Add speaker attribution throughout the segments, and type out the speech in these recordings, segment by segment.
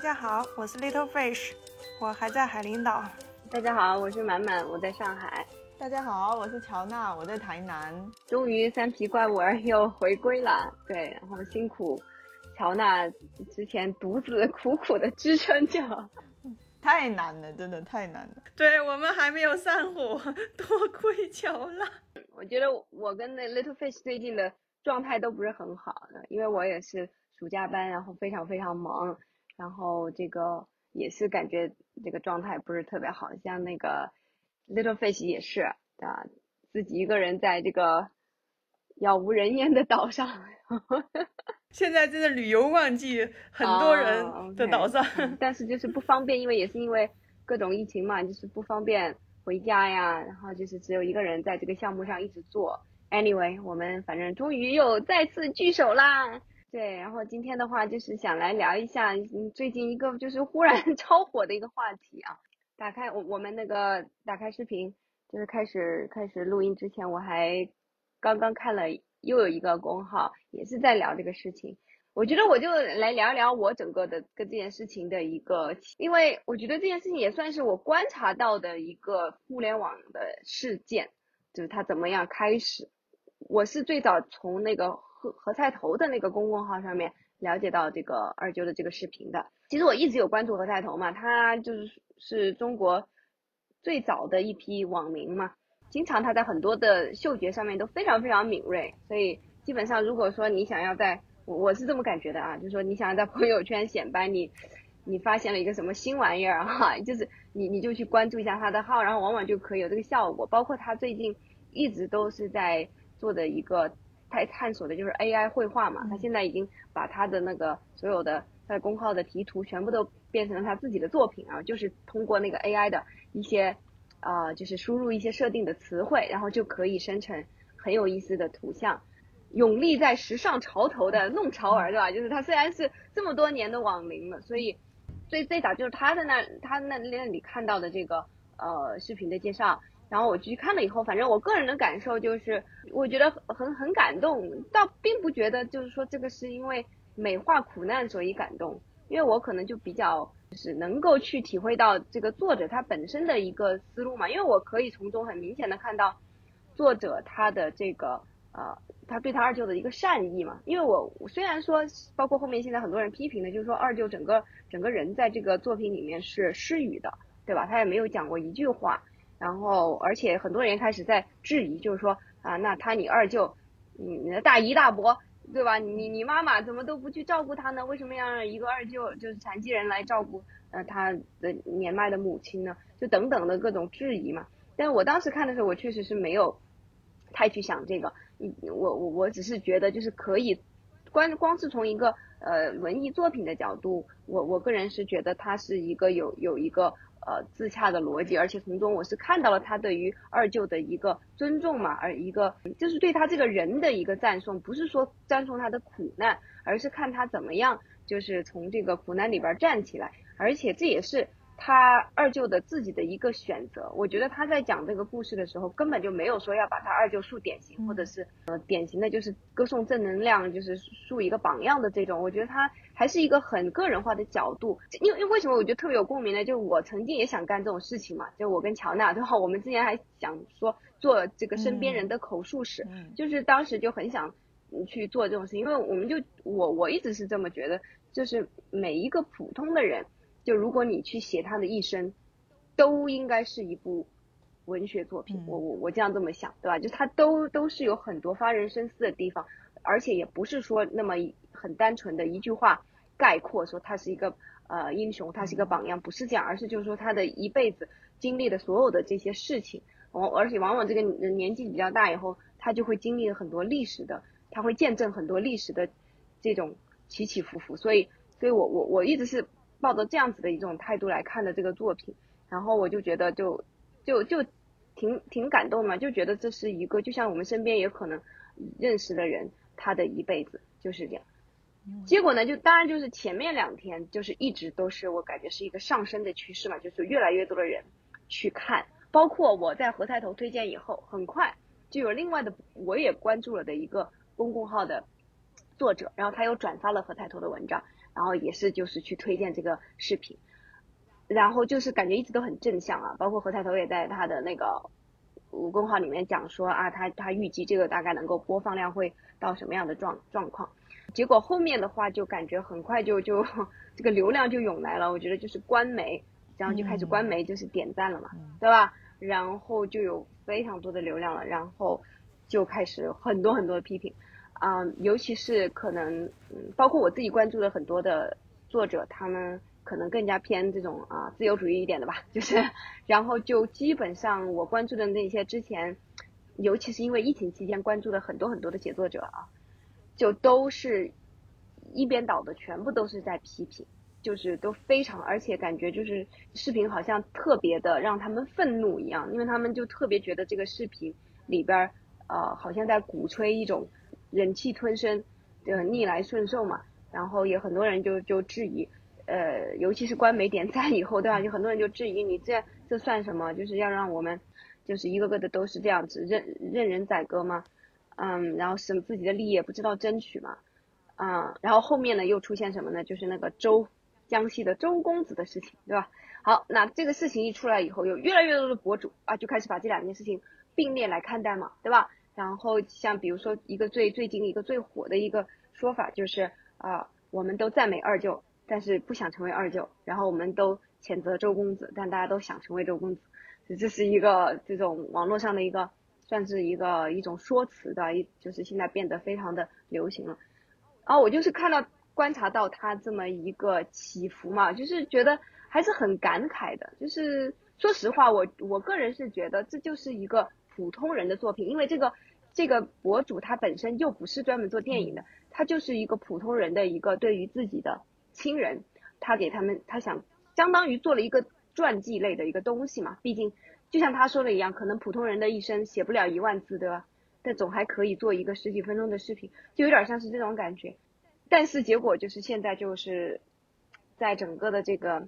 Speaker 1: 家好，我是 Little Fish，我还在海陵岛。
Speaker 2: 大家好，我是满满，我在上海。
Speaker 3: 大家好，我是乔娜，我在台南。
Speaker 2: 终于三皮怪物儿又回归了，对，然后辛苦乔娜之前独自苦苦的支撑着，
Speaker 3: 太难了，真的太难了。
Speaker 1: 对我们还没有散伙，多亏乔娜。
Speaker 2: 我觉得我跟那 Little Fish 最近的状态都不是很好的，因为我也是暑假班，然后非常非常忙，然后这个也是感觉这个状态不是特别好，像那个。Little Fish 也是啊，自己一个人在这个杳无人烟的岛上。
Speaker 1: 现在真的旅游旺季，很多人的岛上，
Speaker 2: 但是就是不方便，因为也是因为各种疫情嘛，就是不方便回家呀。然后就是只有一个人在这个项目上一直做。Anyway，我们反正终于又再次聚首啦。对，然后今天的话就是想来聊一下最近一个就是忽然 超火的一个话题啊。打开我我们那个打开视频，就是开始开始录音之前，我还刚刚看了又有一个公号，也是在聊这个事情。我觉得我就来聊聊我整个的跟这件事情的一个，因为我觉得这件事情也算是我观察到的一个互联网的事件，就是它怎么样开始。我是最早从那个何何菜头的那个公众号上面了解到这个二舅的这个视频的。其实我一直有关注何菜头嘛，他就是。是中国最早的一批网民嘛，经常他在很多的嗅觉上面都非常非常敏锐，所以基本上如果说你想要在，我我是这么感觉的啊，就是说你想要在朋友圈显摆你，你发现了一个什么新玩意儿哈，就是你你就去关注一下他的号，然后往往就可以有这个效果。包括他最近一直都是在做的一个探探索的就是 AI 绘画嘛，他现在已经把他的那个所有的在公号的题图全部都。变成了他自己的作品啊，就是通过那个 AI 的一些，呃，就是输入一些设定的词汇，然后就可以生成很有意思的图像。永立在时尚潮头的弄潮儿，对吧？就是他虽然是这么多年的网民了，所以最最早就是他在那他那那里看到的这个呃视频的介绍，然后我去看了以后，反正我个人的感受就是，我觉得很很感动，倒并不觉得就是说这个是因为美化苦难所以感动。因为我可能就比较就是能够去体会到这个作者他本身的一个思路嘛，因为我可以从中很明显的看到作者他的这个呃他对他二舅的一个善意嘛，因为我虽然说包括后面现在很多人批评的，就是说二舅整个整个人在这个作品里面是失语的，对吧？他也没有讲过一句话，然后而且很多人开始在质疑，就是说啊，那他你二舅，你你的大姨大伯。对吧？你你妈妈怎么都不去照顾他呢？为什么要让一个二舅就是残疾人来照顾呃他的年迈的母亲呢？就等等的各种质疑嘛。但是我当时看的时候，我确实是没有太去想这个。我我我只是觉得就是可以，光光是从一个呃文艺作品的角度，我我个人是觉得它是一个有有一个。呃，自洽的逻辑，而且从中我是看到了他对于二舅的一个尊重嘛，而一个就是对他这个人的一个赞颂，不是说赞颂他的苦难，而是看他怎么样，就是从这个苦难里边站起来，而且这也是。他二舅的自己的一个选择，我觉得他在讲这个故事的时候，根本就没有说要把他二舅树典型，或者是呃典型的就是歌颂正能量，就是树一个榜样的这种。我觉得他还是一个很个人化的角度。因为因为为什么我觉得特别有共鸣呢？就我曾经也想干这种事情嘛。就我跟乔娜，对吧？我们之前还想说做这个身边人的口述史，就是当时就很想去做这种事情，因为我们就我我一直是这么觉得，就是每一个普通的人。就如果你去写他的一生，都应该是一部文学作品。我我我这样这么想，对吧？就他都都是有很多发人深思的地方，而且也不是说那么很单纯的一句话概括说他是一个呃英雄，他是一个榜样，不是这样，而是就是说他的一辈子经历的所有的这些事情，往而且往往这个年纪比较大以后，他就会经历很多历史的，他会见证很多历史的这种起起伏伏。所以，所以我我我一直是。抱着这样子的一种态度来看的这个作品，然后我就觉得就就就挺挺感动嘛，就觉得这是一个就像我们身边也可能认识的人，他的一辈子就是这样。结果呢，就当然就是前面两天就是一直都是我感觉是一个上升的趋势嘛，就是越来越多的人去看，包括我在何太头推荐以后，很快就有另外的我也关注了的一个公共号的作者，然后他又转发了何太头的文章。然后也是就是去推荐这个视频，然后就是感觉一直都很正向啊，包括何菜头也在他的那个公号里面讲说啊，他他预计这个大概能够播放量会到什么样的状状况，结果后面的话就感觉很快就就这个流量就涌来了，我觉得就是官媒，然后就开始官媒就是点赞了嘛，对吧？然后就有非常多的流量了，然后就开始很多很多的批评。啊，尤其是可能，嗯，包括我自己关注的很多的作者，他们可能更加偏这种啊自由主义一点的吧，就是，然后就基本上我关注的那些之前，尤其是因为疫情期间关注的很多很多的写作者啊，就都是一边倒的，全部都是在批评，就是都非常，而且感觉就是视频好像特别的让他们愤怒一样，因为他们就特别觉得这个视频里边儿呃好像在鼓吹一种。忍气吞声，的逆来顺受嘛，然后也很多人就就质疑，呃，尤其是官媒点赞以后，对吧？就很多人就质疑你这这算什么？就是要让我们就是一个个的都是这样子任任人宰割吗？嗯，然后什自己的利益也不知道争取嘛，啊，然后后面呢又出现什么呢？就是那个周江西的周公子的事情，对吧？好，那这个事情一出来以后，有越来越多的博主啊就开始把这两件事情并列来看待嘛，对吧？然后像比如说一个最最近一个最火的一个说法就是啊，我们都赞美二舅，但是不想成为二舅，然后我们都谴责周公子，但大家都想成为周公子，这是一个这种网络上的一个算是一个一种说辞的，一就是现在变得非常的流行了。然后我就是看到观察到他这么一个起伏嘛，就是觉得还是很感慨的。就是说实话，我我个人是觉得这就是一个普通人的作品，因为这个。这个博主他本身又不是专门做电影的，他就是一个普通人的一个对于自己的亲人，他给他们他想相当于做了一个传记类的一个东西嘛。毕竟就像他说的一样，可能普通人的一生写不了一万字，对吧？但总还可以做一个十几分钟的视频，就有点像是这种感觉。但是结果就是现在就是在整个的这个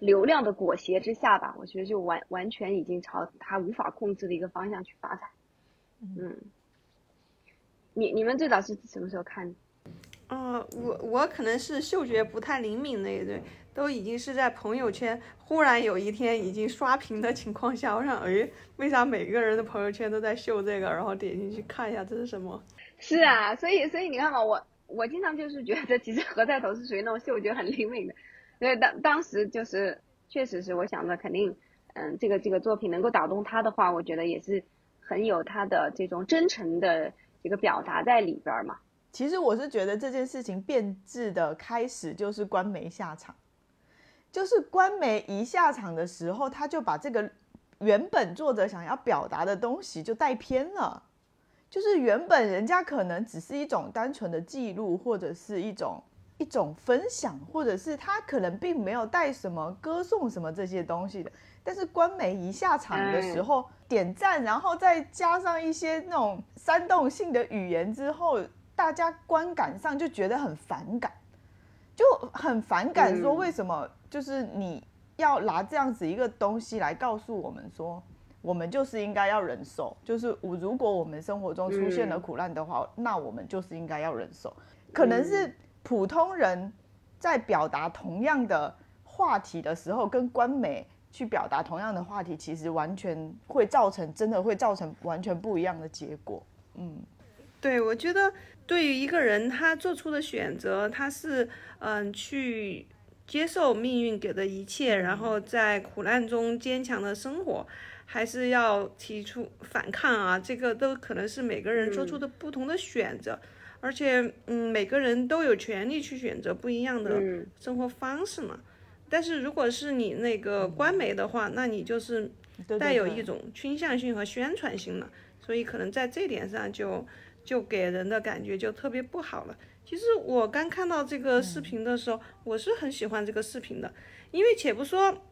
Speaker 2: 流量的裹挟之下吧，我觉得就完完全已经朝他无法控制的一个方向去发展。嗯，你你们最早是什么时候看？
Speaker 1: 哦，我我可能是嗅觉不太灵敏那一对，都已经是在朋友圈忽然有一天已经刷屏的情况下，我想，哎，为啥每个人的朋友圈都在秀这个？然后点进去看一下这是什么？
Speaker 2: 是啊，所以所以你看嘛，我我经常就是觉得，其实何在头是属于那种嗅觉很灵敏的，所以当当时就是确实是我想着，肯定，嗯，这个这个作品能够打动他的话，我觉得也是。很有他的这种真诚的一个表达在里边嘛。
Speaker 3: 其实我是觉得这件事情变质的开始就是官媒下场，就是官媒一下场的时候，他就把这个原本作者想要表达的东西就带偏了。就是原本人家可能只是一种单纯的记录，或者是一种一种分享，或者是他可能并没有带什么歌颂什么这些东西的。但是官媒一下场的时候。点赞，然后再加上一些那种煽动性的语言之后，大家观感上就觉得很反感，就很反感。说为什么就是你要拿这样子一个东西来告诉我们说，我们就是应该要忍受，就是我如果我们生活中出现了苦难的话，那我们就是应该要忍受。可能是普通人在表达同样的话题的时候，跟官媒。去表达同样的话题，其实完全会造成，真的会造成完全不一样的结果。嗯，
Speaker 1: 对，我觉得对于一个人他做出的选择，他是嗯去接受命运给的一切，然后在苦难中坚强的生活，还是要提出反抗啊，这个都可能是每个人做出的不同的选择，而且嗯每个人都有权利去选择不一样的生活方式嘛。但是如果是你那个官媒的话，那你就是带有一种倾向性和宣传性了，所以可能在这点上就就给人的感觉就特别不好了。其实我刚看到这个视频的时候，我是很喜欢这个视频的，因为且不说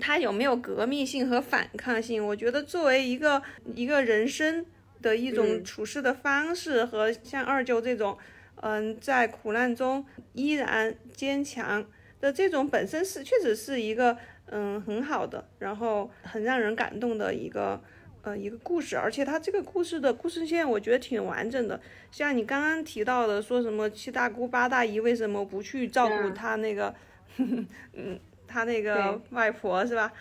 Speaker 1: 它有没有革命性和反抗性，我觉得作为一个一个人生的一种处事的方式和像二舅这种，嗯，在苦难中依然坚强。的这种本身是确实是一个嗯很好的，然后很让人感动的一个呃一个故事，而且它这个故事的故事线我觉得挺完整的。像你刚刚提到的，说什么七大姑八大姨为什么不去照顾
Speaker 2: 嗯
Speaker 1: 他那个，嗯，他那个外婆是吧？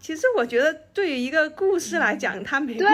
Speaker 1: 其实我觉得对于一个故事来讲，他没必要，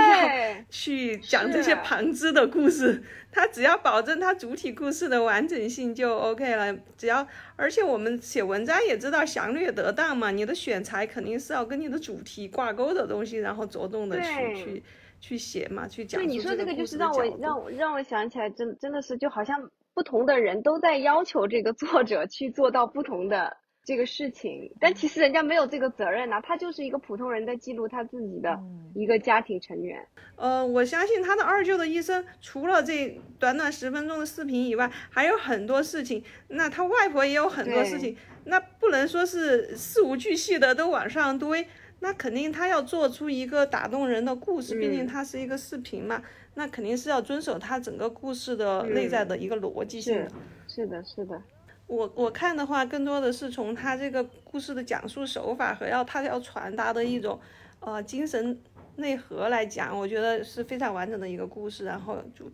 Speaker 1: 去讲这些旁支的故事，他只要保证他主体故事的完整性就 OK 了。只要，而且我们写文章也知道详略得当嘛，你的选材肯定是要跟你的主题挂钩的东西，然后着重的去去去写嘛，去讲
Speaker 2: 对你说这个就是让我让我让我想起来，真真的是就好像不同的人都在要求这个作者去做到不同的这个事情，但其实人家没有这个责任呐、他就是一个普通人在记录他自己的
Speaker 3: 嗯
Speaker 2: 一个家庭成员。
Speaker 1: 呃，我相信他的二舅的一生，除了这短短十分钟的视频以外，还有很多事情。那他外婆也有很多事情，那不能说是事无巨细的都往上堆。那肯定他要做出一个打动人的故事，毕竟
Speaker 2: 嗯
Speaker 1: 它是一个视频嘛，那肯定是要遵守他整个故事的内在的一个逻辑性的。
Speaker 2: 是是的，是的，
Speaker 1: 我我看的话，更多的是从他这个故事的讲述手法和要他要传达的一种呃精神内核来讲，我觉得是非常完整的一个故事，然后主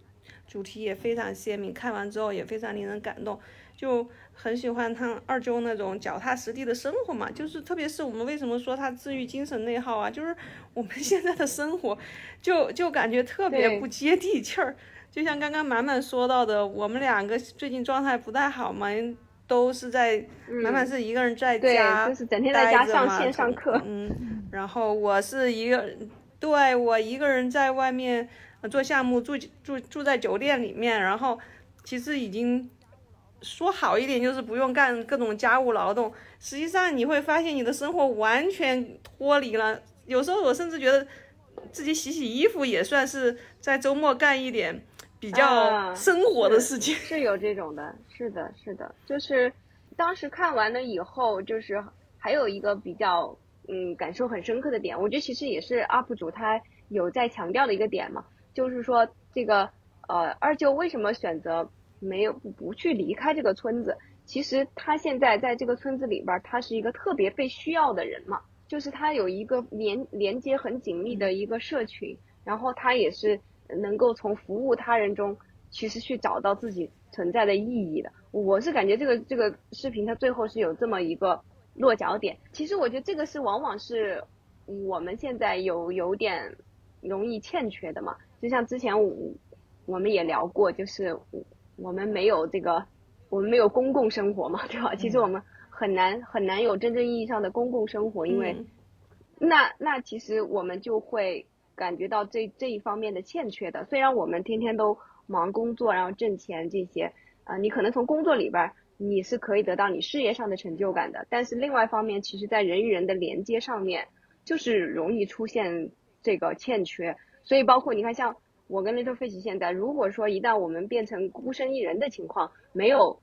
Speaker 1: 主题也非常鲜明，看完之后也非常令人感动，就很喜欢他二舅那种脚踏实地的生活嘛，就是特别是我们为什么说他治愈精神内耗啊，就是我们 现在的生活就就感觉特别不接地气儿。就像刚刚满满说到的，我们两个最近状态不太好嘛，都是在满满是一个人在家，
Speaker 2: 就是整天在家上线上课
Speaker 1: 嗯，然后我是一个，对我一个人在外面呃做项目，住住住在酒店里面，然后其实已经说好一点就是不用干各种家务劳动，实际上你会发现你的生活完全脱离了。有时候我甚至觉得自己洗洗衣服也算是在周末干一点比较
Speaker 2: 啊
Speaker 1: 生活的事情。
Speaker 2: 是有这种的，是的，是的，就是当时看完了以后，就是还有一个比较嗯感受很深刻的点，我觉得其实也是 UP 主他有在强调的一个点嘛，就是说这个呃二舅为什么选择没有不不去离开这个村子？其实他现在在这个村子里边儿，他是一个特别被需要的人嘛，就是他有一个连连接很紧密的一个社群，然后他也是能够从服务他人中，其实去找到自己存在的意义的。我是感觉这个这个视频它最后是有这么一个落脚点。其实我觉得这个是往往是我们现在有有点容易欠缺的嘛。就像之前我我们也聊过，就是我们没有这个，我们没有公共生活嘛，对吧？其实我们很难很难有真正意义上的公共生活，因为
Speaker 1: 嗯
Speaker 2: 那那其实我们就会感觉到这这一方面的欠缺的。虽然我们天天都忙工作，然后挣钱这些，啊、你可能从工作里边你是可以得到你事业上的成就感的，但是另外一方面，其实在人与人的连接上面，就是容易出现这个欠缺。所以包括你看，像我跟 Little Fish 现在，如果说一旦我们变成孤身一人的情况，没有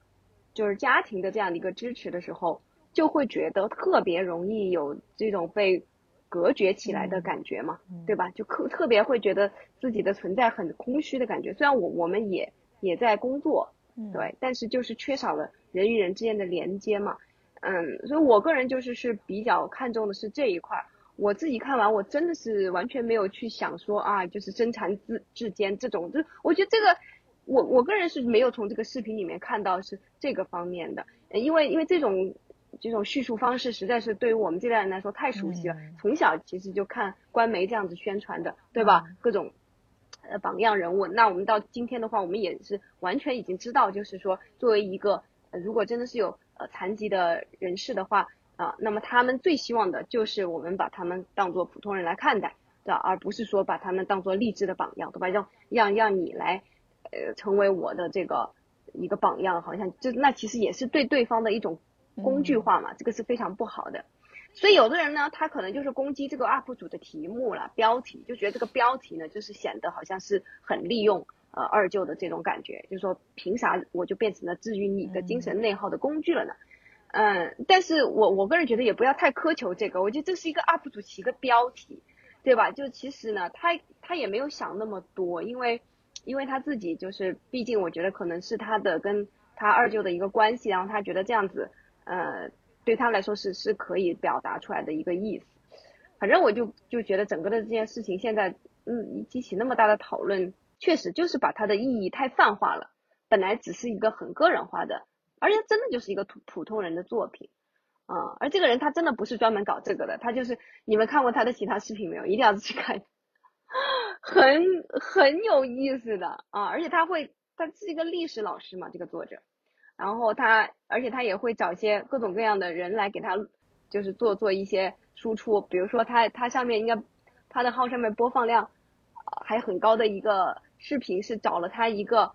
Speaker 2: 就是家庭的这样的一个支持的时候，就会觉得特别容易有这种被隔绝起来的感觉嘛，对吧？就特特别会觉得自己的存在很空虚的感觉。虽然我我们也也在工作，对，但是就是缺少了人与人之间的连接嘛。嗯，所以我个人就是是比较看重的是这一块儿。我自己看完，我真的是完全没有去想说啊，就是身残志志坚这种，就我觉得这个，我我个人是没有从这个视频里面看到是这个方面的，呃因为因为这种这种叙述方式实在是对于我们这代人来说太熟悉了，从小其实就看官媒这样子宣传的，对吧？各种呃榜样人物，那我们到今天的话，我们也是完全已经知道，就是说作为一个呃如果真的是有呃残疾的人士的话。啊，那么他们最希望的就是我们把他们当做普通人来看待，对吧？而不是说把他们当做励志的榜样，对吧？让让让你来，呃，成为我的这个一个榜样，好像就那其实也是对对方的一种工具化嘛，这个是非常不好的。所以有的人呢，他可能就是攻击这个 UP 主的题目了，标题就觉得这个标题呢，就是显得好像是很利用呃二舅的这种感觉，就是说凭啥我就变成了治愈你的精神内耗的工具了呢？嗯，但是我我个人觉得也不要太苛求这个，我觉得这是一个 UP 主起一个标题，对吧？就其实呢，他他也没有想那么多，因为因为他自己就是，毕竟我觉得可能是他的跟他二舅的一个关系，然后他觉得这样子，呃，对他来说是是可以表达出来的一个意思。反正我就就觉得整个的这件事情现在嗯激起那么大的讨论，确实就是把它的意义太泛化了。本来只是一个很个人化的，而且真的就是一个普普通人的作品啊。而这个人他真的不是专门搞这个的，他就是你们看过他的其他视频没有？一定要去看，很很有意思的啊！而且他会，他是一个历史老师嘛，这个作者。然后他，而且他也会找一些各种各样的人来给他，就是做做一些输出。比如说他他上面应该他的号上面播放量还很高的一个视频是找了他一个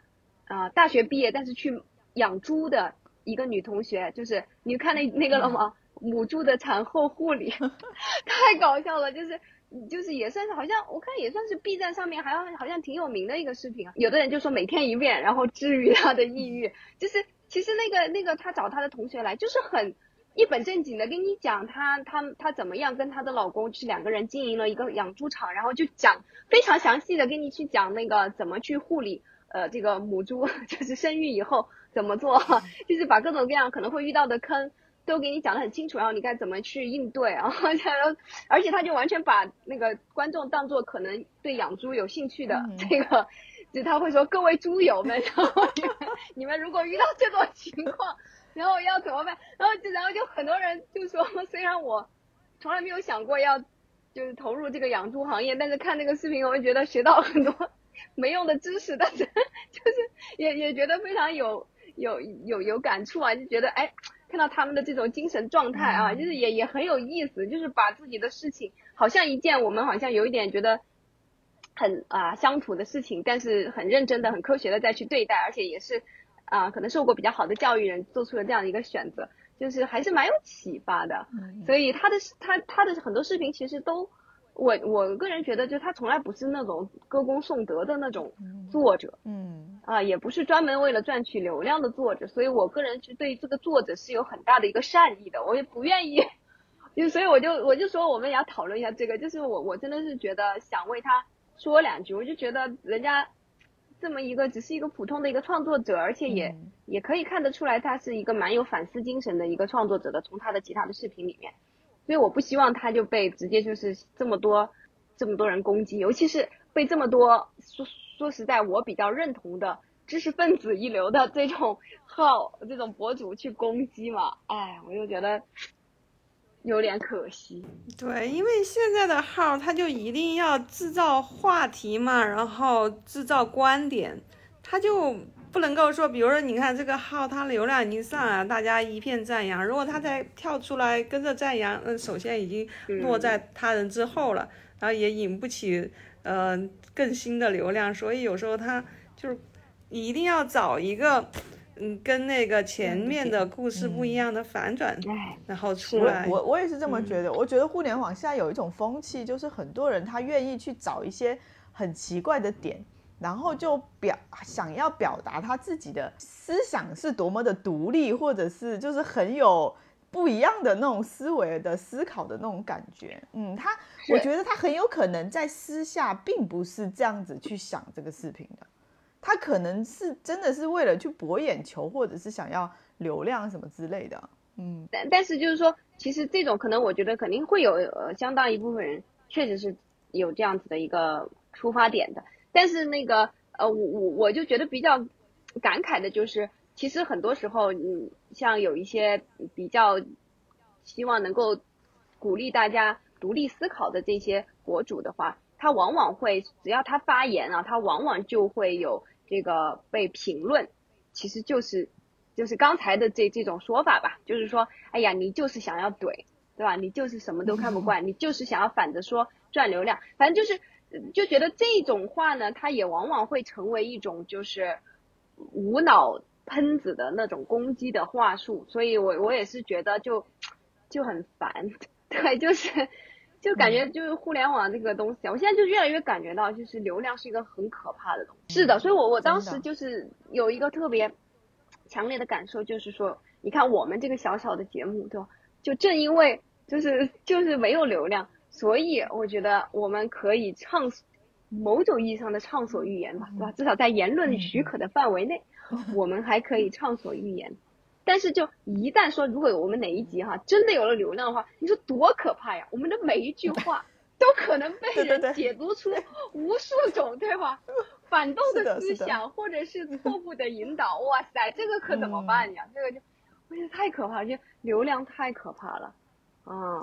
Speaker 2: 啊大学毕业但是去养猪的一个女同学，就是你看那那个了吗？母猪的产后护理，太搞笑了，就是就是也算是好像我看也算是 B 站上面还好像挺有名的一个视频啊。有的人就说每天一遍，然后治愈他的抑郁，就是。其实那个那个她找她的同学来，就是很一本正经的跟你讲她她她怎么样跟她的老公是两个人经营了一个养猪场，然后就讲非常详细的跟你去讲那个怎么去护理呃这个母猪，就是生育以后怎么做，就是把各种各样可能会遇到的坑都给你讲的很清楚，然后你该怎么去应对，然后而且他就完全把那个观众当做可能对养猪有兴趣的这个。就他会说各位猪友们，然后你们你们如果遇到这种情况，然后要怎么办？然后就然后就很多人就说，虽然我从来没有想过要就是投入这个养猪行业，但是看那个视频，我会觉得学到很多没用的知识，但是就是也也觉得非常有有有有感触啊，就觉得哎，看到他们的这种精神状态啊，就是也也很有意思，就是把自己的事情好像一件我们好像有一点觉得。很啊乡土的事情，但是很认真的、很科学的再去对待，而且也是啊可能受过比较好的教育人做出了这样的一个选择，就是还是蛮有启发的。所以他的他他的很多视频其实都，我我个人觉得，就他从来不是那种歌功颂德的那种作者，嗯啊也不是专门为了赚取流量的作者，所以我个人是对这个作者是有很大的一个善意的，我也不愿意，就所以我就我就说我们也要讨论一下这个，就是我我真的是觉得想为他。说两句，我就觉得人家这么一个只是一个普通的一个创作者，而且也也可以看得出来他是一个蛮有反思精神的一个创作者的，从他的其他的视频里面，所以我不希望他就被直接就是这么多这么多人攻击，尤其是被这么多说说实在我比较认同的知识分子一流的这种 号这种博主去攻击嘛，哎，我就觉得。有点可惜，
Speaker 1: 对，因为现在的号他就一定要制造话题嘛，然后制造观点，他就不能够说，比如说你看这个号，它流量已经上了，大家一片赞扬，如果他再跳出来跟着赞扬，那首先已经落在他人之后了，然后也引不起呃更新的流量，所以有时候他就是一定要找一个。嗯，跟那个前面的故事不一样的反转，然后出来。
Speaker 3: 我我也是这么觉得。我觉得互联网现在有一种风气，就是很多人他愿意去找一些很奇怪的点，然后就表想要表达他自己的思想是多么的独立，或者是就是很有不一样的那种思维的思考的那种感觉。嗯，他我觉得他很有可能在私下并不是这样子去想这个视频的。他可能是真的是为了去博眼球，或者是想要流量什么之类的，嗯，
Speaker 2: 但但是就是说，其实这种可能我觉得肯定会有呃相当一部分人确实是有这样子的一个出发点的，但是那个呃我我我就觉得比较感慨的就是，其实很多时候嗯像有一些比较希望能够鼓励大家独立思考的这些博主的话，他往往会只要他发言啊，他往往就会有。这个被评论，其实就是，就是刚才的这这种说法吧，就是说，哎呀，你就是想要怼，对吧？你就是什么都看不惯，你就是想要反着说赚流量，反正就是，就觉得这种话呢，它也往往会成为一种就是无脑喷子的那种攻击的话术，所以我我也是觉得就就很烦，对，就是。就感觉就是互联网这个东西，我现在就越来越感觉到，就是流量是一个很可怕的东西。是的，所以我我当时就是有一个特别强烈的感受，就是说，你看我们这个小小的节目，对吧？就正因为就是就是没有流量，所以我觉得我们可以畅某种意义上的畅所欲言吧，对吧？至少在言论许可的范围内，我们还可以畅所欲言。但是，就一旦说，如果我们哪一集哈真的有了流量的话，你说多可怕呀！我们的每一句话 都可能被人解读出无数种，对吧？反动
Speaker 3: 的
Speaker 2: 思想，或者是 错误的引导，哇塞，这个可怎么办呀？这个就，我觉得太可怕了，就流量太可怕了，啊、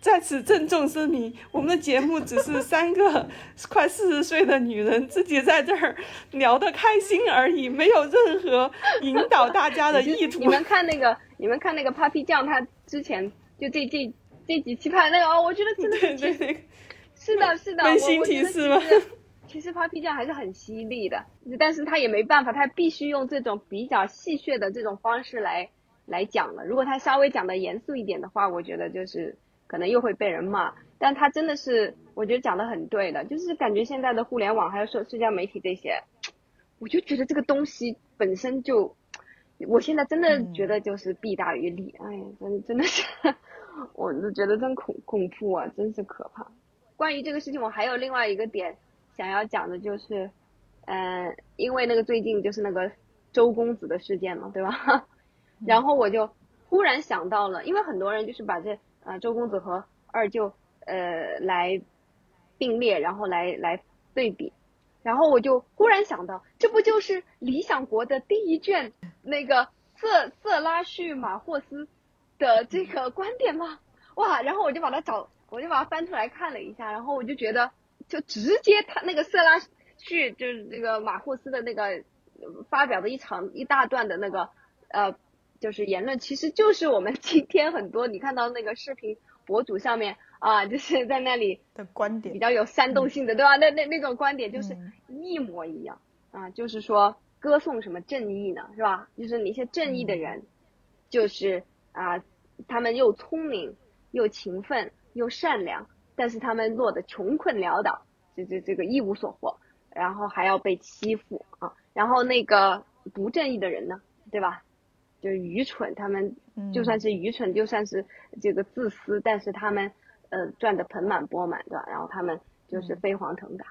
Speaker 1: 在此郑重声明，我们的节目只是三个快四十岁的女人自己在这儿聊得开心而已，没有任何引导大家的 意图。
Speaker 2: 你。们看那个，你们看那个 Papi 酱，他之前就这这这几期拍的那个，哦，我觉得真的
Speaker 1: 对
Speaker 2: 是
Speaker 1: 对对，
Speaker 2: 是的，是的，
Speaker 1: 温馨提示吗
Speaker 2: 其实 其实 Papi 酱还是很犀利的，但是他也没办法，他必须用这种比较戏谑的这种方式来来讲了。如果他稍微讲的严肃一点的话，我觉得就是可能又会被人骂。但他真的是，我觉得讲的很对的，就是感觉现在的互联网还有社社交媒体这些，我就觉得这个东西本身就，我现在真的觉得就是弊大于利。哎呀，真真的是，我就觉得真恐恐怖啊，真是可怕。关于这个事情，我还有另外一个点想要讲的，就是，呃，因为那个最近就是那个周公子的事件嘛，对吧？然后我就忽然想到了，因为很多人就是把这呃周公子和二舅呃来并列，然后来来对比，然后我就忽然想到，这不就是《理想国》的第一卷那个色色拉叙马霍斯的这个观点吗？哇！然后我就把它找，我就把它翻出来看了一下，然后我就觉得，就直接他那个色拉叙就是那个马霍斯的那个发表的一长一大段的那个呃，就是言论，其实就是我们 今天很多你看到那个视频博主上面啊，就是在那里
Speaker 3: 的观点
Speaker 2: 比较有煽动性的，对吧？那那那种观点就是
Speaker 3: 嗯
Speaker 2: 一模一样啊，就是说歌颂什么正义呢，是吧？就是那些正义的人，就是啊，他们又聪明又勤奋又善良，但是他们落得穷困潦倒，这这这个一无所获，然后还要被欺负啊，然后那个不正义的人呢，对吧？就是愚蠢，他们就算是愚蠢，就算是这个自私，但是他们呃赚得盆满钵满，对吧？然后他们就是飞黄腾达，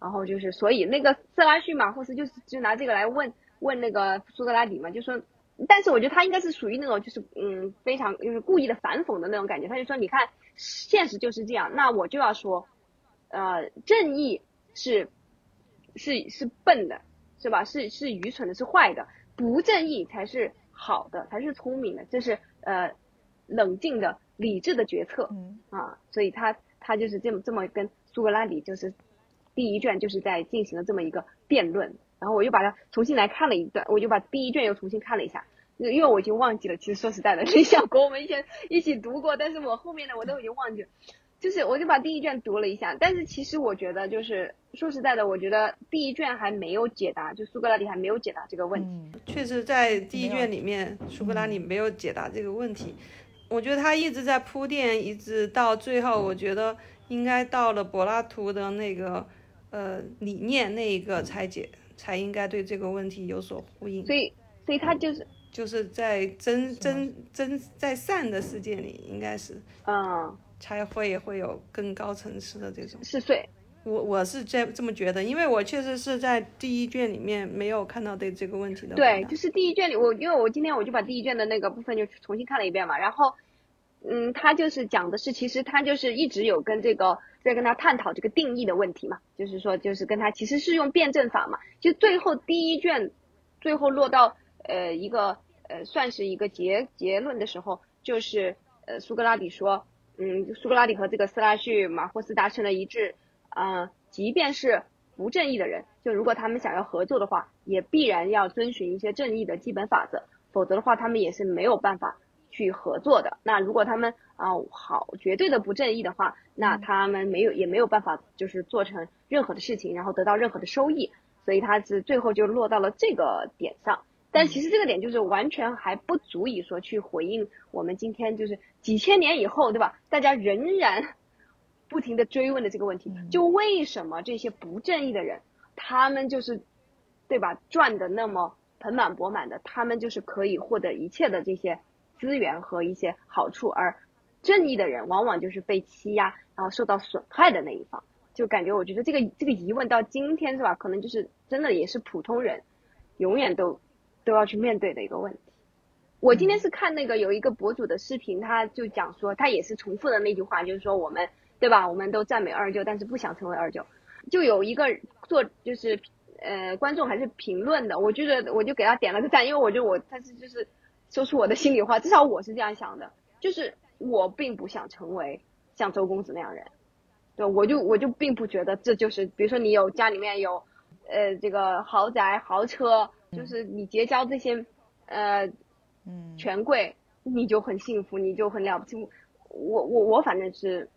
Speaker 2: 然后就是所以那个色拉叙马霍斯就是就拿这个来问问那个苏格拉底嘛，就说，但是我觉得他应该是属于那种就是嗯非常就是故意的反讽的那种感觉，他就说你看现实就是这样，那我就要说，呃正义是是是笨的，是吧？是是愚蠢的，是坏的，不正义才是好的，才是聪明的，这是呃冷静的、理智的决策
Speaker 3: 嗯
Speaker 2: 啊。所以他他就是这么这么跟苏格拉底就是第一卷就是在进行了这么一个辩论，然后我又把它重新来看了一段，我就把第一卷又重新看了一下。因为我已经忘记了，其实说实在的，理想国我们以前一起读过，但是我后面的我都已经忘记了。就是我就把第一卷读了一下，但是其实我觉得就是说实在的，我觉得第一卷还没有解答，就苏格拉底还没有解答这个问题。
Speaker 3: 嗯
Speaker 1: 确实，在第一卷里面，苏格拉底没有解答这个问题。我觉得他一直在铺垫，一直到最后，我觉得应该到了柏拉图的那个呃理念那一个才解，才应该对这个问题有所呼应。
Speaker 2: 所以，所以他就是
Speaker 1: 就是在真真真在善的世界里，应该是
Speaker 2: 嗯
Speaker 1: 才会会有更高层次的这种。
Speaker 2: 是岁，
Speaker 1: 我我是这这么觉得，因为我确实是在第一卷里面没有看到对这个问题的
Speaker 2: 对，就是第一卷里我因为我今天我就把第一卷的那个部分就重新看了一遍嘛，然后嗯，他就是讲的是其实他就是一直有跟这个在跟他探讨这个定义的问题嘛，就是说就是跟他其实是用辩证法嘛，就最后第一卷最后落到呃一个呃算是一个结结论的时候，就是呃苏格拉底说，嗯，苏格拉底和这个斯拉叙马霍斯达成了一致，啊、即便是不正义的人，就如果他们想要合作的话，也必然要遵循一些正义的基本法则，否则的话，他们也是没有办法去合作的。那如果他们啊、好绝对的不正义的话，那他们没有也没有办法就是做成任何的事情，然后得到任何的收益。所以他是最后就落到了这个点上。但其实这个点就是完全还不足以说去回应我们今天就是几千年以后，对吧？大家仍然 不停的追问的这个问题，就为什么这些不正义的人，他们就是，对吧？赚的那么盆满钵满的，他们就是可以获得一切的这些资源和一些好处，而正义的人往往就是被欺压，然后受到损害的那一方。就感觉我觉得这个这个疑问到今天是吧？可能就是真的也是普通人永远都都要去面对的一个问题。我今天是看那个有一个博主的视频，他就讲说，他也是重复的那句话，就是说我们对吧？我们都赞美二舅，但是不想成为二舅。就有一个做就是呃观众还是评论的，我觉得我就给他点了个赞，因为我觉得我他是就是说出我的心里话，至少我是这样想的，就是我并不想成为像周公子那样人，对，我就我就并不觉得这就是比如说你有家里面有呃这个豪宅豪车，就是你结交这些呃
Speaker 3: 嗯
Speaker 2: 权贵，你就很幸福，你就很了不起。我我我反正是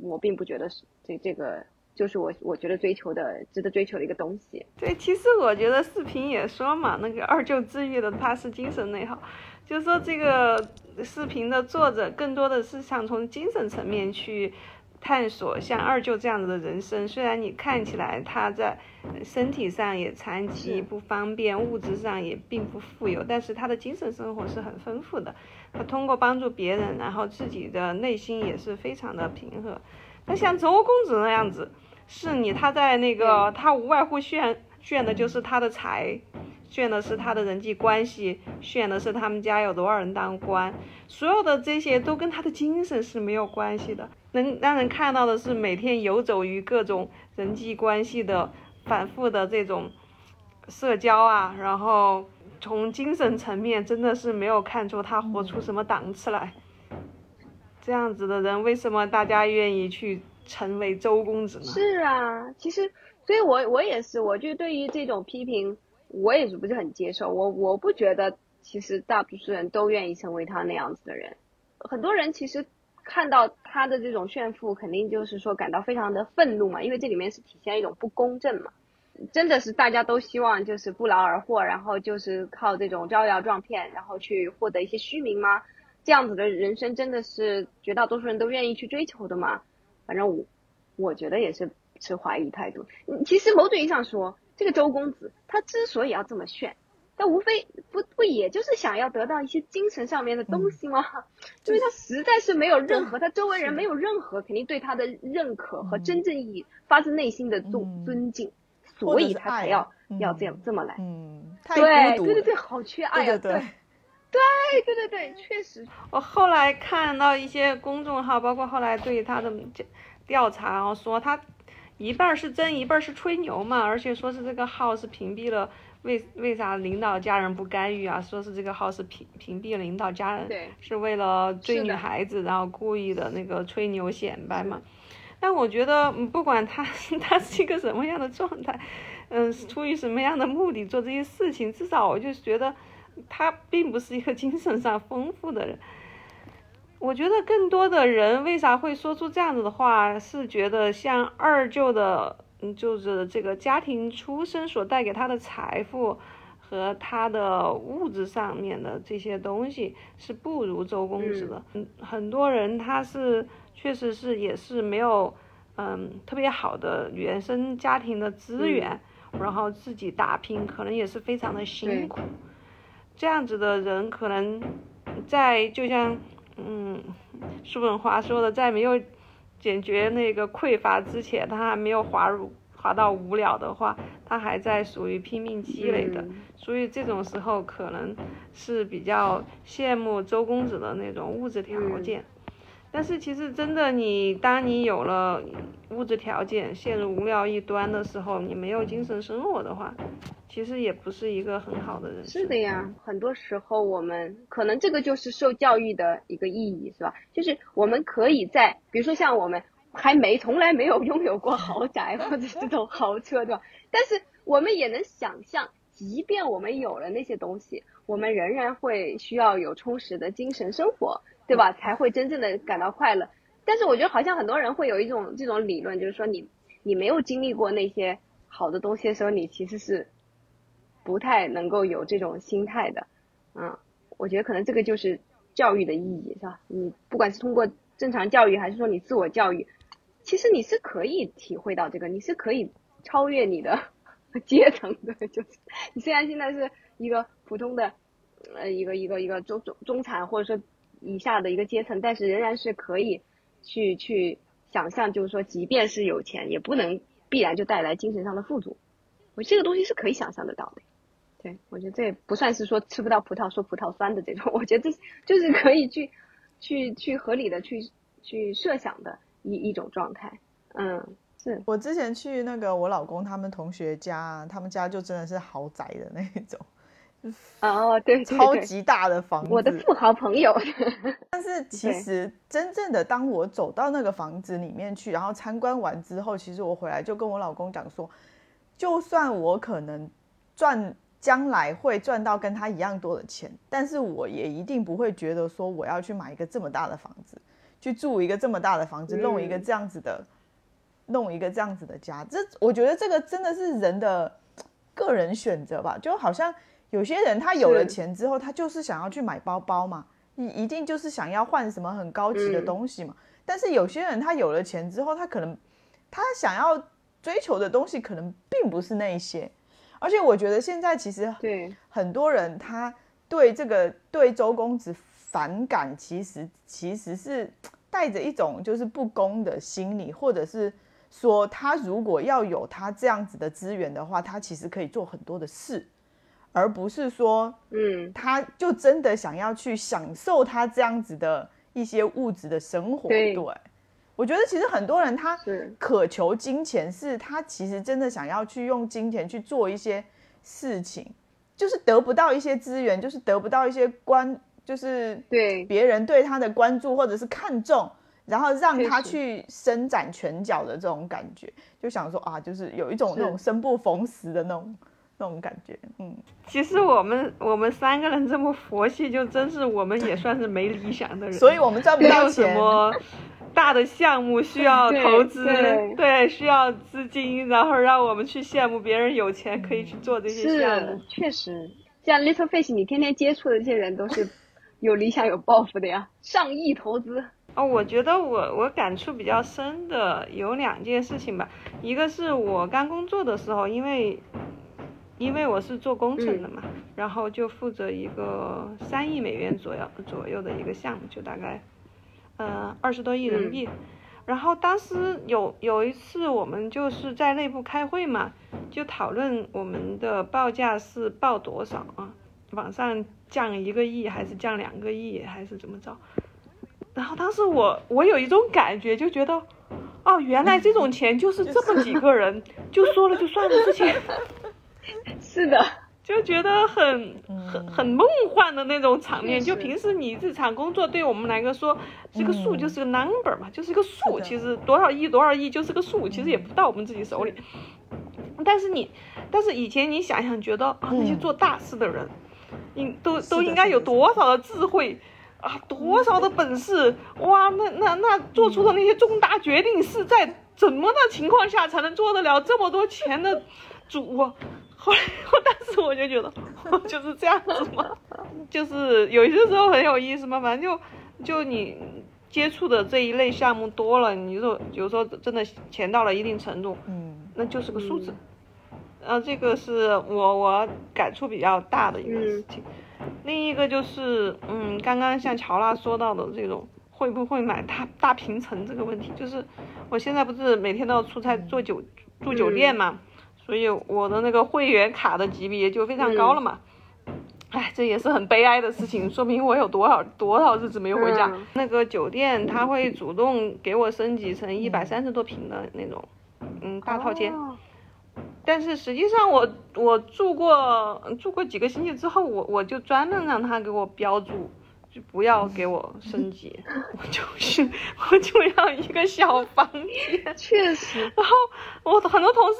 Speaker 2: 我并不觉得是这这个。就是我我觉得追求的值得追求的一个东西。
Speaker 1: 对，其实我觉得视频也说嘛，那个二舅治愈的他是精神内耗，就是说这个视频的作者更多的是想从精神层面去探索像二舅这样子的人生。虽然你看起来他在身体上也残疾不方便，物质上也并不富有，但是他的精神生活是很丰富的。他通过帮助别人，然后自己的内心也是非常的平和。那像周公子那样子。是你，他在那个，他无外乎炫炫的就是他的财，炫的是他的人际关系，炫的是他们家有多少人当官，所有的这些都跟他的精神是没有关系的。能让人看到的是每天游走于各种人际关系的反复的这种社交啊，然后从精神层面真的是没有看出他活出什么档次来。这样子的人，为什么大家愿意去？成为周公子呢？
Speaker 2: 是啊，其实，所以我我也是，我就对于这种批评，我也是不是很接受。我我不觉得，其实大多数人都愿意成为他那样子的人。很多人其实看到他的这种炫富，肯定就是说感到非常的愤怒嘛，因为这里面是体现一种不公正嘛。真的是大家都希望就是不劳而获，然后就是靠这种招摇撞骗，然后去获得一些虚名吗？这样子的人生真的是绝大多数人都愿意去追求的吗？反正我，我觉得也是持怀疑态度。其实某种意义上说，这个周公子他之所以要这么炫，他无非不不也就是想要得到一些精神上面的东西吗？因为 他实在是没有任何，他周围人没有任何肯定对他的认可和真正意义发自内心的尊尊敬，所以他才要要这样这么来。
Speaker 3: 嗯，
Speaker 2: 对对对对，好缺爱
Speaker 3: 啊！对。
Speaker 2: 对对对对，确实。
Speaker 1: 我后来看到一些公众号，包括后来对他的调查，然后说他一半是真，一半是吹牛嘛，而且说是这个号是屏蔽了，为为啥领导家人不干预啊？说是这个号是屏屏蔽了领导家人，是为了追女孩子，然后故意的那个吹牛显摆嘛。但我觉得，不管他 他是一个什么样的状态，嗯，出于什么样的目的做这些事情，至少我就觉得。他并不是一个精神上丰富的人，我觉得更多的人为啥会说出这样子的话，是觉得像二舅的，嗯，就是这个家庭出身所带给他的财富和他的物质上面的这些东西是不如周公子的。嗯，很多人他是确实是也是没有，嗯，特别好的原生家庭的资源，然后自己打拼，可能也是非常的辛苦。这样子的人可能在就像嗯叔本华说的，在没有解决那个匮乏之前，他还没有滑入滑到无聊的话，他还在属于拼命积累的，所以这种时候可能是比较羡慕周公子的那种物质条件。但是其实真的，你当你有了物质条件，陷入无聊一端的时候，你没有精神生活的话，其实也不是一个很好的人。
Speaker 2: 是的呀，很多时候我们可能这个就是受教育的一个意义，是吧？就是我们可以在，比如说像我们还没从来没有拥有过豪宅或者这种豪车，对吧？但是我们也能想象，即便我们有了那些东西，我们仍然会需要有充实的精神生活。对吧？才会真正的感到快乐。但是我觉得好像很多人会有一种这种理论，就是说你你没有经历过那些好的东西的时候，你其实是不太能够有这种心态的。嗯，我觉得可能这个就是教育的意义，是吧？你不管是通过正常教育，还是说你自我教育，其实你是可以体会到这个，你是可以超越你的 阶层的。就是你虽然现在是一个普通的呃一个一个一个中中中产，或者说。以下的一个阶层，但是仍然是可以去去想象，就是说，即便是有钱，也不能必然就带来精神上的富足。我这个东西是可以想象得到的。对我觉得这也不算是说吃不到葡萄说葡萄酸的这种，我觉得这就是可以去去去合理的去去设想的一一种状态。嗯，是
Speaker 3: 我之前去那个我老公他们同学家，他们家就真的是豪宅的那种。
Speaker 2: 哦，对，
Speaker 3: 超级大的房子，
Speaker 2: 我的富豪朋友。
Speaker 3: 但是其实真正的，当我走到那个房子里面去，然后参观完之后，其实我回来就跟我老公讲说，就算我可能赚将来会赚到跟他一样多的钱，但是我也一定不会觉得说我要去买一个这么大的房子，去住一个这么大的房子，弄一个这样子的，弄一个这样子的家。这我觉得这个真的是人的个人选择吧，就好像。有些人他有了钱之后，他就是想要去买包包嘛，你一定就是想要换什么很高级的东西嘛。但是有些人他有了钱之后，他可能他想要追求的东西可能并不是那些。而且我觉得现在其实
Speaker 2: 对
Speaker 3: 很多人他对这个对周公子反感，其实其实是带着一种就是不公的心理，或者是说他如果要有他这样子的资源的话，他其实可以做很多的事。而不是说，嗯，他就真的想要去享受他这样子的一些物质的生活。对，我觉得其实很多人他渴求金钱，是他其实真的想要去用金钱去做一些事情，就是得不到一些资源，就是得不到一些关，就是
Speaker 2: 对
Speaker 3: 别人对他的关注或者是看重，然后让他去伸展拳脚的这种感觉，就想说啊，就是有一种那种生不逢时的那种。那种感觉，嗯，
Speaker 1: 其实我们我们三个人这么佛系，就真是我们也算是没理想的人，
Speaker 3: 所以我们赚不到
Speaker 1: 什么大的项目需要投资，对，需要资金，然后让我们去羡慕别人有钱可以去做这些项目。
Speaker 2: 确实，像 Little Fish，你天天接触的这些人都是有理想有抱负的呀，上亿投资。
Speaker 1: 哦，我觉得我我感触比较深的有两件事情吧，一个是我刚工作的时候，因为。因为我是做工程的嘛，然后就负责一个三亿美元左右左右的一个项目，就大概，呃二十多亿人民币。然后当时有有一次我们就是在内部开会嘛，就讨论我们的报价是报多少啊？往上降一个亿还是降两个亿还是怎么着？然后当时我我有一种感觉，就觉得，哦，原来这种钱就是这么几个人 就说了就算了事情。
Speaker 2: 是的，
Speaker 1: 就觉得很很很梦幻的那种场面。就平时你日常工作，对我们来说，这个数就是个 number 嘛，就是个数。其实多少亿多少亿就是个数，其实也不到我们自己手里。但是你，但是以前你想想，觉得啊，那些做大事的人，应都都应该有多少的智慧啊，多少的本事哇？那那那做出的那些重大决定是在怎么的情况下才能做得了这么多钱的主？后来，我当时我就觉得，就是这样子嘛，就是有些时候很有意思嘛。反正就就你接触的这一类项目多了，你就有时候真的钱到了一定程度，嗯，那就是个数字。然后，这个是我我感触比较大的一个事情。另一个就是，嗯，刚刚像乔娜说到的这种会不会买大大平层这个问题，就是我现在不是每天都要出差住酒住酒店嘛。所以我的那个会员卡的级别就非常高了嘛，哎，这也是很悲哀的事情，说明我有多少多少日子没有回家。那个酒店他会主动给我升级成一百三十多平的那种，嗯，大套间。但是实际上我我住过住过几个星期之后，我我就专门让他给我标注，就不要给我升级，我就是我就要一个小房间。
Speaker 2: 确实。
Speaker 1: 然后我很多同事。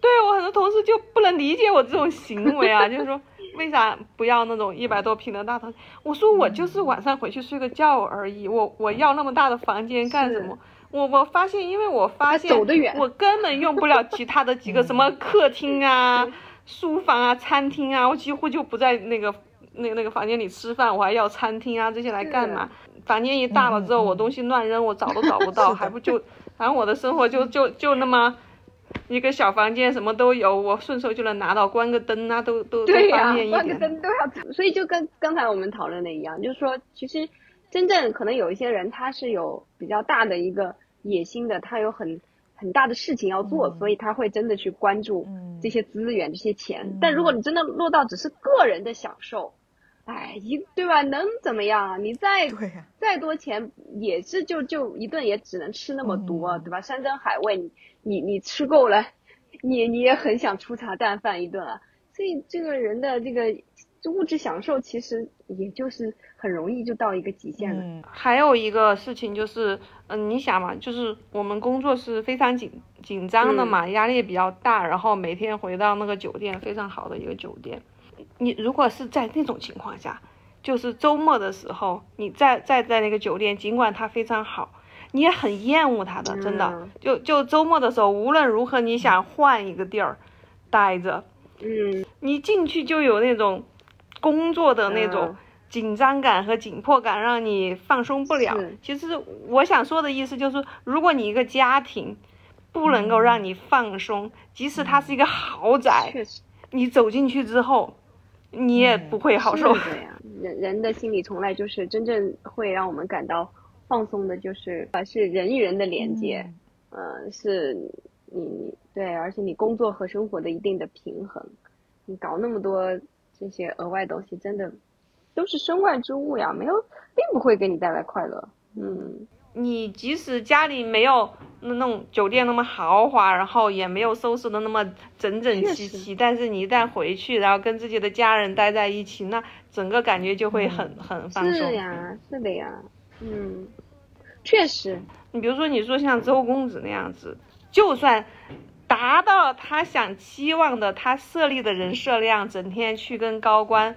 Speaker 1: 对我很多同事就不能理解我这种行为啊，就是说为啥不要那种一百多平的大套？我说我就是晚上回去睡个觉而已，我我要那么大的房间干什么？我我发现，因为我发现我根本用不了其他的几个 什么客厅啊、书房啊、餐厅啊，我几乎就不在那个那那个房间里吃饭，我还要餐厅啊这些来干嘛？房间一大了之后，我东西乱扔，我找都找不到，还不就反正我的生活就就就那么。一个小房间什么都有，我顺手就能拿到，关个灯啊，都都
Speaker 2: 对
Speaker 1: 呀，关
Speaker 2: 个灯都要。所以就跟刚才我们讨论的一样，就是说，其实真正可能有一些人他是有比较大的一个野心的，他有很很大的事情要做，所以他会真的去关注这些资源、这些钱。但如果你真的落到只是个人的享受，哎，一对吧？能怎么样啊？你再再多钱也是就就一顿也只能吃那么多，
Speaker 3: 嗯
Speaker 2: 对吧？山珍海味，你你你吃够了，你你也很想粗茶淡饭一顿啊。所以这个人的这个物质享受，其实也就是很容易就到一个极限了。
Speaker 3: 嗯
Speaker 1: 还有一个事情就是，嗯，你想嘛，就是我们工作是非常紧紧张的嘛，压力也比较大，然后每天回到那个酒店，非常好的一个酒店。你如果是在那种情况下，就是周末的时候，你再再在那个酒店，尽管它非常好，你也很厌恶他的，真的。
Speaker 2: 嗯
Speaker 1: 就就周末的时候，无论如何你想换一个地儿待着，
Speaker 2: 嗯，
Speaker 1: 你进去就有那种工作的那种
Speaker 2: 嗯
Speaker 1: 紧张感和紧迫感，让你放松不了。其实我想说的意思就是，如果你一个家庭不能够让你放松，即使它是一个豪宅，你走进去之后，你也不会好受。
Speaker 2: 是的呀。人人的心理从来就是真正会让我们感到放松的，就是呃是人与人的连接。呃，是你你对，而且你工作和生活的一定的平衡，你搞那么多这些额外东西，真的都是身外之物呀，没有，并不会给你带来快乐。嗯，
Speaker 1: 你即使家里没有那那种酒店那么豪华，然后也没有收拾的那么整整齐齐，但是你一旦回去，然后跟自己的家人待在一起，那整个感觉就会很、很放松
Speaker 2: 是。呀，是的呀，嗯，确实，
Speaker 1: 你比如说，你说像周公子那样子，就算达到他想期望的，他设立的人设量，整天去跟高官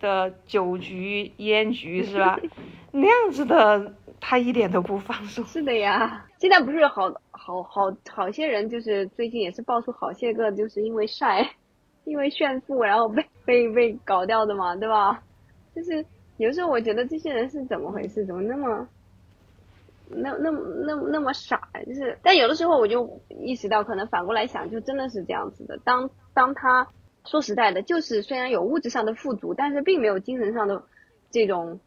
Speaker 1: 的酒局、烟局是吧？那样子的，他一点都不放松。
Speaker 2: 是的呀。现在不是好好好好些人，就是最近也是爆出好些个，就是因为晒，因为炫富，然后被被被搞掉的嘛，对吧？就是有时候我觉得这些人是怎么回事？怎么那么那那那那么傻？就是，但有的时候我就意识到，可能反过来想，就真的是这样子的。当当他说实在的，就是虽然有物质上的富足，但是并没有精神上的这种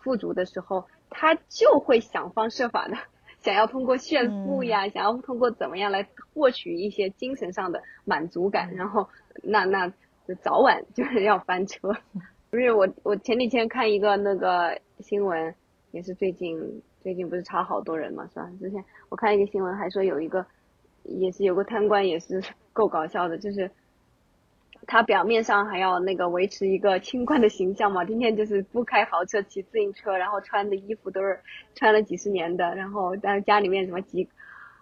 Speaker 2: 富足的时候，他就会想方设法的想要通过炫富呀，想要通过怎么样来获取一些精神上的满足感，然后那那就早晚就是 要翻车。不是我，我前几天看一个那个新闻，也是最近最近不是查好多人嘛，是吧？之前我看一个新闻，还说有一个也是有个贪官，也是 够搞笑的，就是他表面上还要那个维持一个清官的形象嘛，天天就是不开豪车，骑自行车，然后穿的衣服都是穿了几十年的，然后但是家里面什么几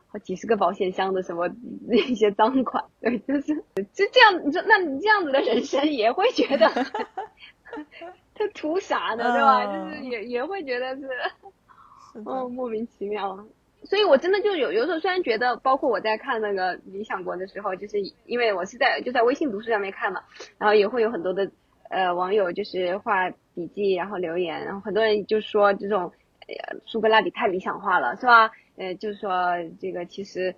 Speaker 2: 好几十个保险箱的什么 一些赃款，对，就是就这样，你说那你这样子的人生也会觉得 他图啥呢，对吧？
Speaker 3: 嗯
Speaker 2: 就是也也会觉得是。哦，莫名其妙。所以我真的就有有时候虽然觉得，包括我在看那个《理想国》的时候，就是因为我是在就在微信读书上面看嘛，然后也会有很多的呃网友就是画笔记，然后留言，然后很多人就说这种呃苏格拉底太理想化了，是吧？呃，就是说这个其实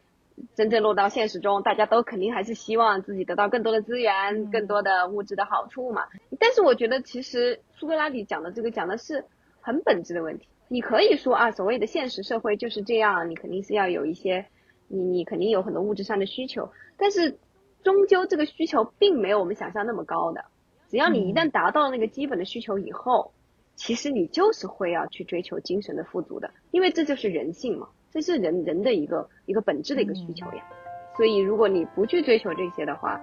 Speaker 2: 真正落到现实中，大家都肯定还是希望自己得到更多的资源、更多的物质的好处嘛。但是我觉得其实苏格拉底讲的这个讲的是很本质的问题。你可以说啊，所谓的现实社会就是这样，你肯定是要有一些，你你肯定有很多物质上的需求，但是终究这个需求并没有我们想象那么高的。只要你一旦达到了那个基本的需求以后，其实你就是会要去追求精神的富足的，因为这就是人性嘛，这是人人的一个一个本质的一个需求呀。所以如果你不去追求这些的话，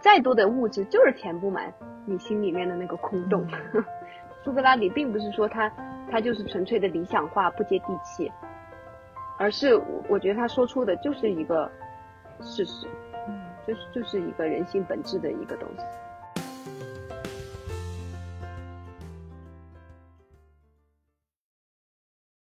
Speaker 2: 再多的物质就是填不满你心里面的那个空洞。苏格拉底并不是说他他就是纯粹的理想化、不接地气，而是我我觉得他说出的就是一个事实，就是就是一个人性本质的一个东西。